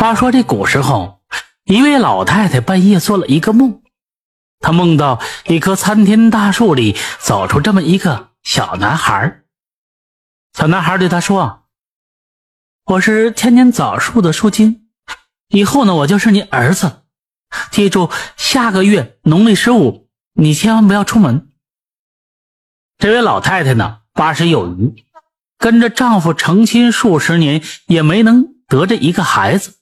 话说这古时候，一位老太太半夜做了一个梦，她梦到一棵参天大树里走出这么一个小男孩。小男孩对她说：“我是千年枣树的树精，以后呢，我就是你儿子。记住，下个月农历十五，你千万不要出门。”这位老太太呢，八十有余，跟着丈夫成亲数十年，也没能得这一个孩子。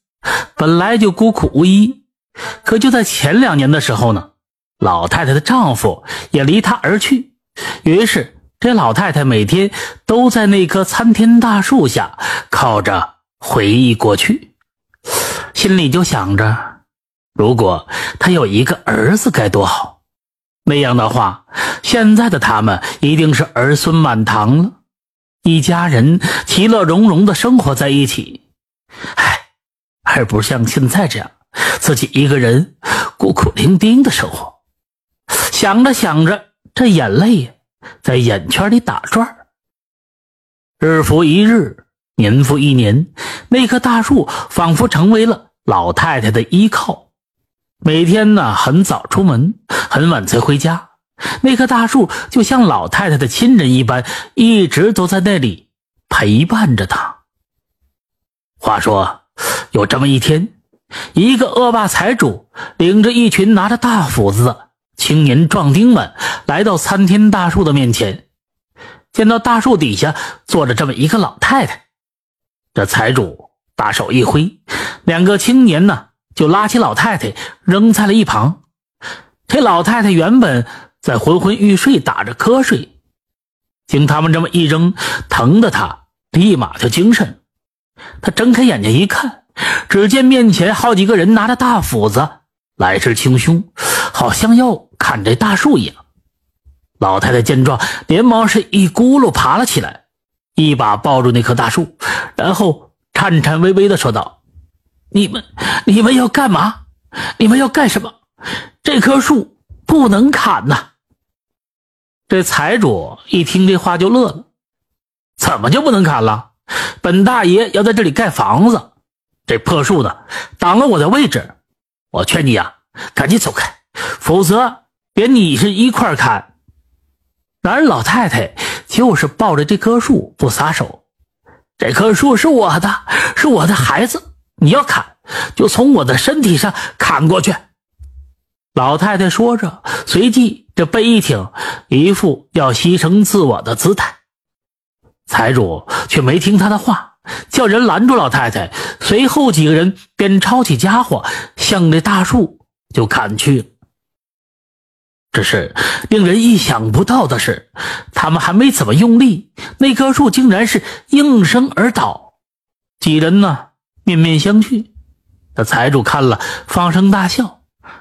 本来就孤苦无依，可就在前两年的时候呢，老太太的丈夫也离她而去。于是，这老太太每天都在那棵参天大树下靠着回忆过去，心里就想着：如果她有一个儿子该多好！那样的话，现在的他们一定是儿孙满堂了，一家人其乐融融的生活在一起。唉。而不像现在这样，自己一个人孤苦伶仃的生活。想着想着，这眼泪在眼圈里打转日复一日，年复一年，那棵大树仿佛成为了老太太的依靠。每天呢，很早出门，很晚才回家。那棵大树就像老太太的亲人一般，一直都在那里陪伴着她。话说。有这么一天，一个恶霸财主领着一群拿着大斧子的青年壮丁们来到参天大树的面前，见到大树底下坐着这么一个老太太。这财主大手一挥，两个青年呢就拉起老太太扔在了一旁。这老太太原本在昏昏欲睡，打着瞌睡，经他们这么一扔，疼的她立马就精神。他睁开眼睛一看。只见面前好几个人拿着大斧子，来势汹汹，好像要砍这大树一样。老太太见状，连忙是一咕噜爬了起来，一把抱住那棵大树，然后颤颤巍巍地说道：“你们，你们要干嘛？你们要干什么？这棵树不能砍呐！”这财主一听这话就乐了：“怎么就不能砍了？本大爷要在这里盖房子。”这破树呢，挡了我的位置，我劝你呀，赶紧走开，否则连你是一块砍。然而老太太就是抱着这棵树不撒手，这棵树是我的，是我的孩子，你要砍就从我的身体上砍过去。老太太说着，随即这背一挺，一副要牺牲自我的姿态。财主却没听他的话。叫人拦住老太太，随后几个人便抄起家伙向这大树就砍去了。只是令人意想不到的是，他们还没怎么用力，那棵树竟然是应声而倒。几人呢面面相觑，那财主看了放声大笑，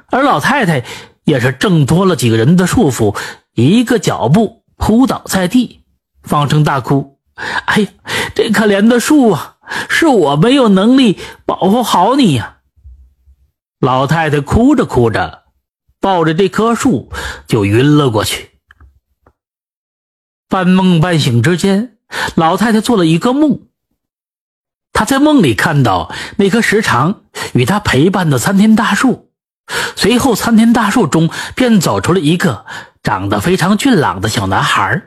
而老太太也是挣脱了几个人的束缚，一个脚步扑倒在地，放声大哭。哎呀，这可怜的树啊，是我没有能力保护好你呀！老太太哭着哭着，抱着这棵树就晕了过去。半梦半醒之间，老太太做了一个梦。她在梦里看到那棵时常与她陪伴的参天大树，随后参天大树中便走出了一个长得非常俊朗的小男孩。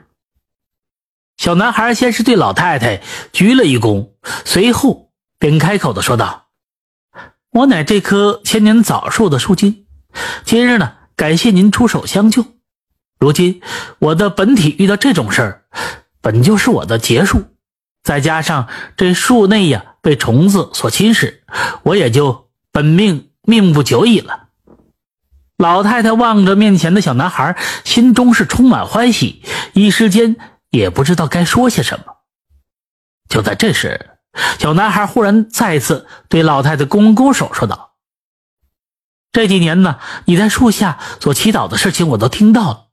小男孩先是对老太太鞠了一躬，随后便开口的说道：“我乃这棵千年枣树的树精，今日呢，感谢您出手相救。如今我的本体遇到这种事儿，本就是我的劫数，再加上这树内呀被虫子所侵蚀，我也就本命命不久矣了。”老太太望着面前的小男孩，心中是充满欢喜，一时间。也不知道该说些什么。就在这时，小男孩忽然再次对老太太拱拱手，说道：“这几年呢，你在树下所祈祷的事情我都听到了。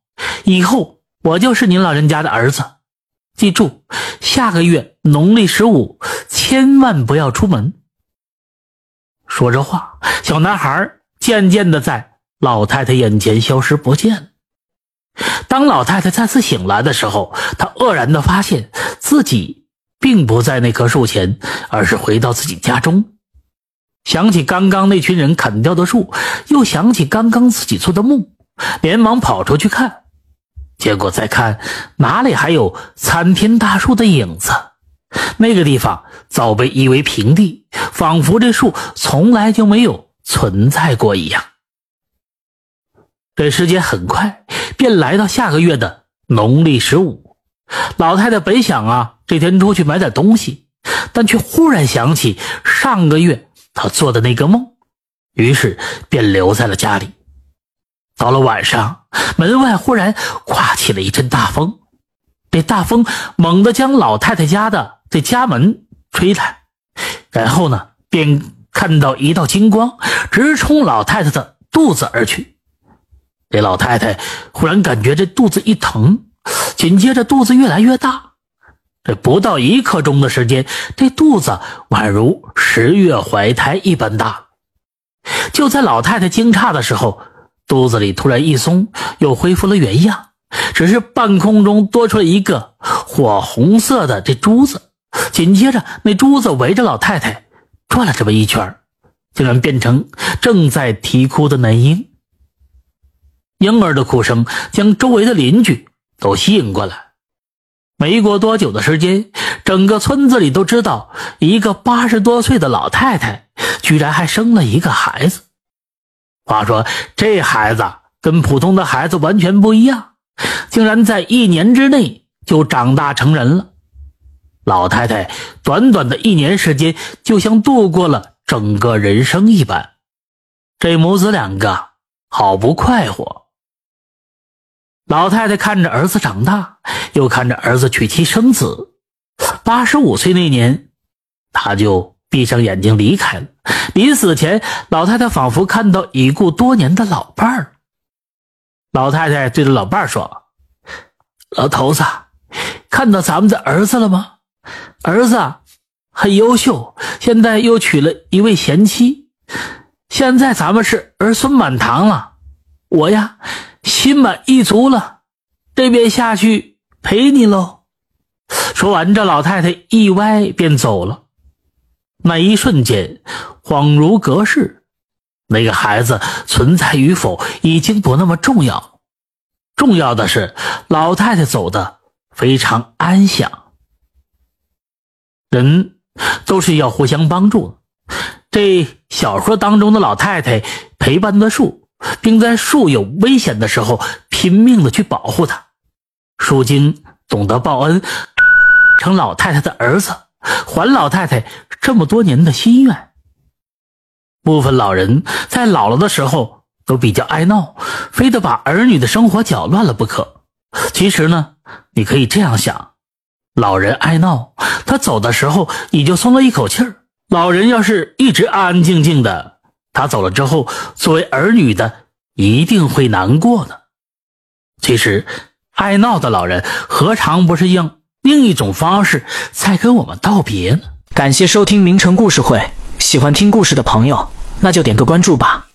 以后我就是您老人家的儿子，记住，下个月农历十五千万不要出门。”说着话，小男孩渐渐的在老太太眼前消失不见了。当老太太再次醒来的时候，她愕然的发现自己并不在那棵树前，而是回到自己家中。想起刚刚那群人砍掉的树，又想起刚刚自己做的梦，连忙跑出去看。结果再看，哪里还有参天大树的影子？那个地方早被夷为平地，仿佛这树从来就没有存在过一样。这时间很快便来到下个月的农历十五。老太太本想啊，这天出去买点东西，但却忽然想起上个月她做的那个梦，于是便留在了家里。到了晚上，门外忽然刮起了一阵大风，这大风猛地将老太太家的这家门吹开，然后呢，便看到一道金光直冲老太太的肚子而去。这老太太忽然感觉这肚子一疼，紧接着肚子越来越大。这不到一刻钟的时间，这肚子宛如十月怀胎一般大。就在老太太惊诧的时候，肚子里突然一松，又恢复了原样。只是半空中多出了一个火红色的这珠子，紧接着那珠子围着老太太转了这么一圈，竟然变成正在啼哭的男婴。婴儿的哭声将周围的邻居都吸引过来。没过多久的时间，整个村子里都知道，一个八十多岁的老太太居然还生了一个孩子。话说，这孩子跟普通的孩子完全不一样，竟然在一年之内就长大成人了。老太太短短的一年时间，就像度过了整个人生一般。这母子两个好不快活。老太太看着儿子长大，又看着儿子娶妻生子。八十五岁那年，他就闭上眼睛离开了。临死前，老太太仿佛看到已故多年的老伴儿。老太太对着老伴儿说：“老头子，看到咱们的儿子了吗？儿子很优秀，现在又娶了一位贤妻。现在咱们是儿孙满堂了。我呀。”心满意足了，这便下去陪你喽。说完，这老太太一歪便走了。那一瞬间，恍如隔世。那个孩子存在与否已经不那么重要，重要的是老太太走的非常安详。人都是要互相帮助的。这小说当中的老太太陪伴的树。并在树有危险的时候拼命的去保护它。树精懂得报恩，成老太太的儿子，还老太太这么多年的心愿。部分老人在老了的时候都比较爱闹，非得把儿女的生活搅乱了不可。其实呢，你可以这样想：老人爱闹，他走的时候你就松了一口气儿；老人要是一直安安静静的。他走了之后，作为儿女的一定会难过的。其实，爱闹的老人何尝不是用另一种方式在跟我们道别呢？感谢收听名城故事会，喜欢听故事的朋友，那就点个关注吧。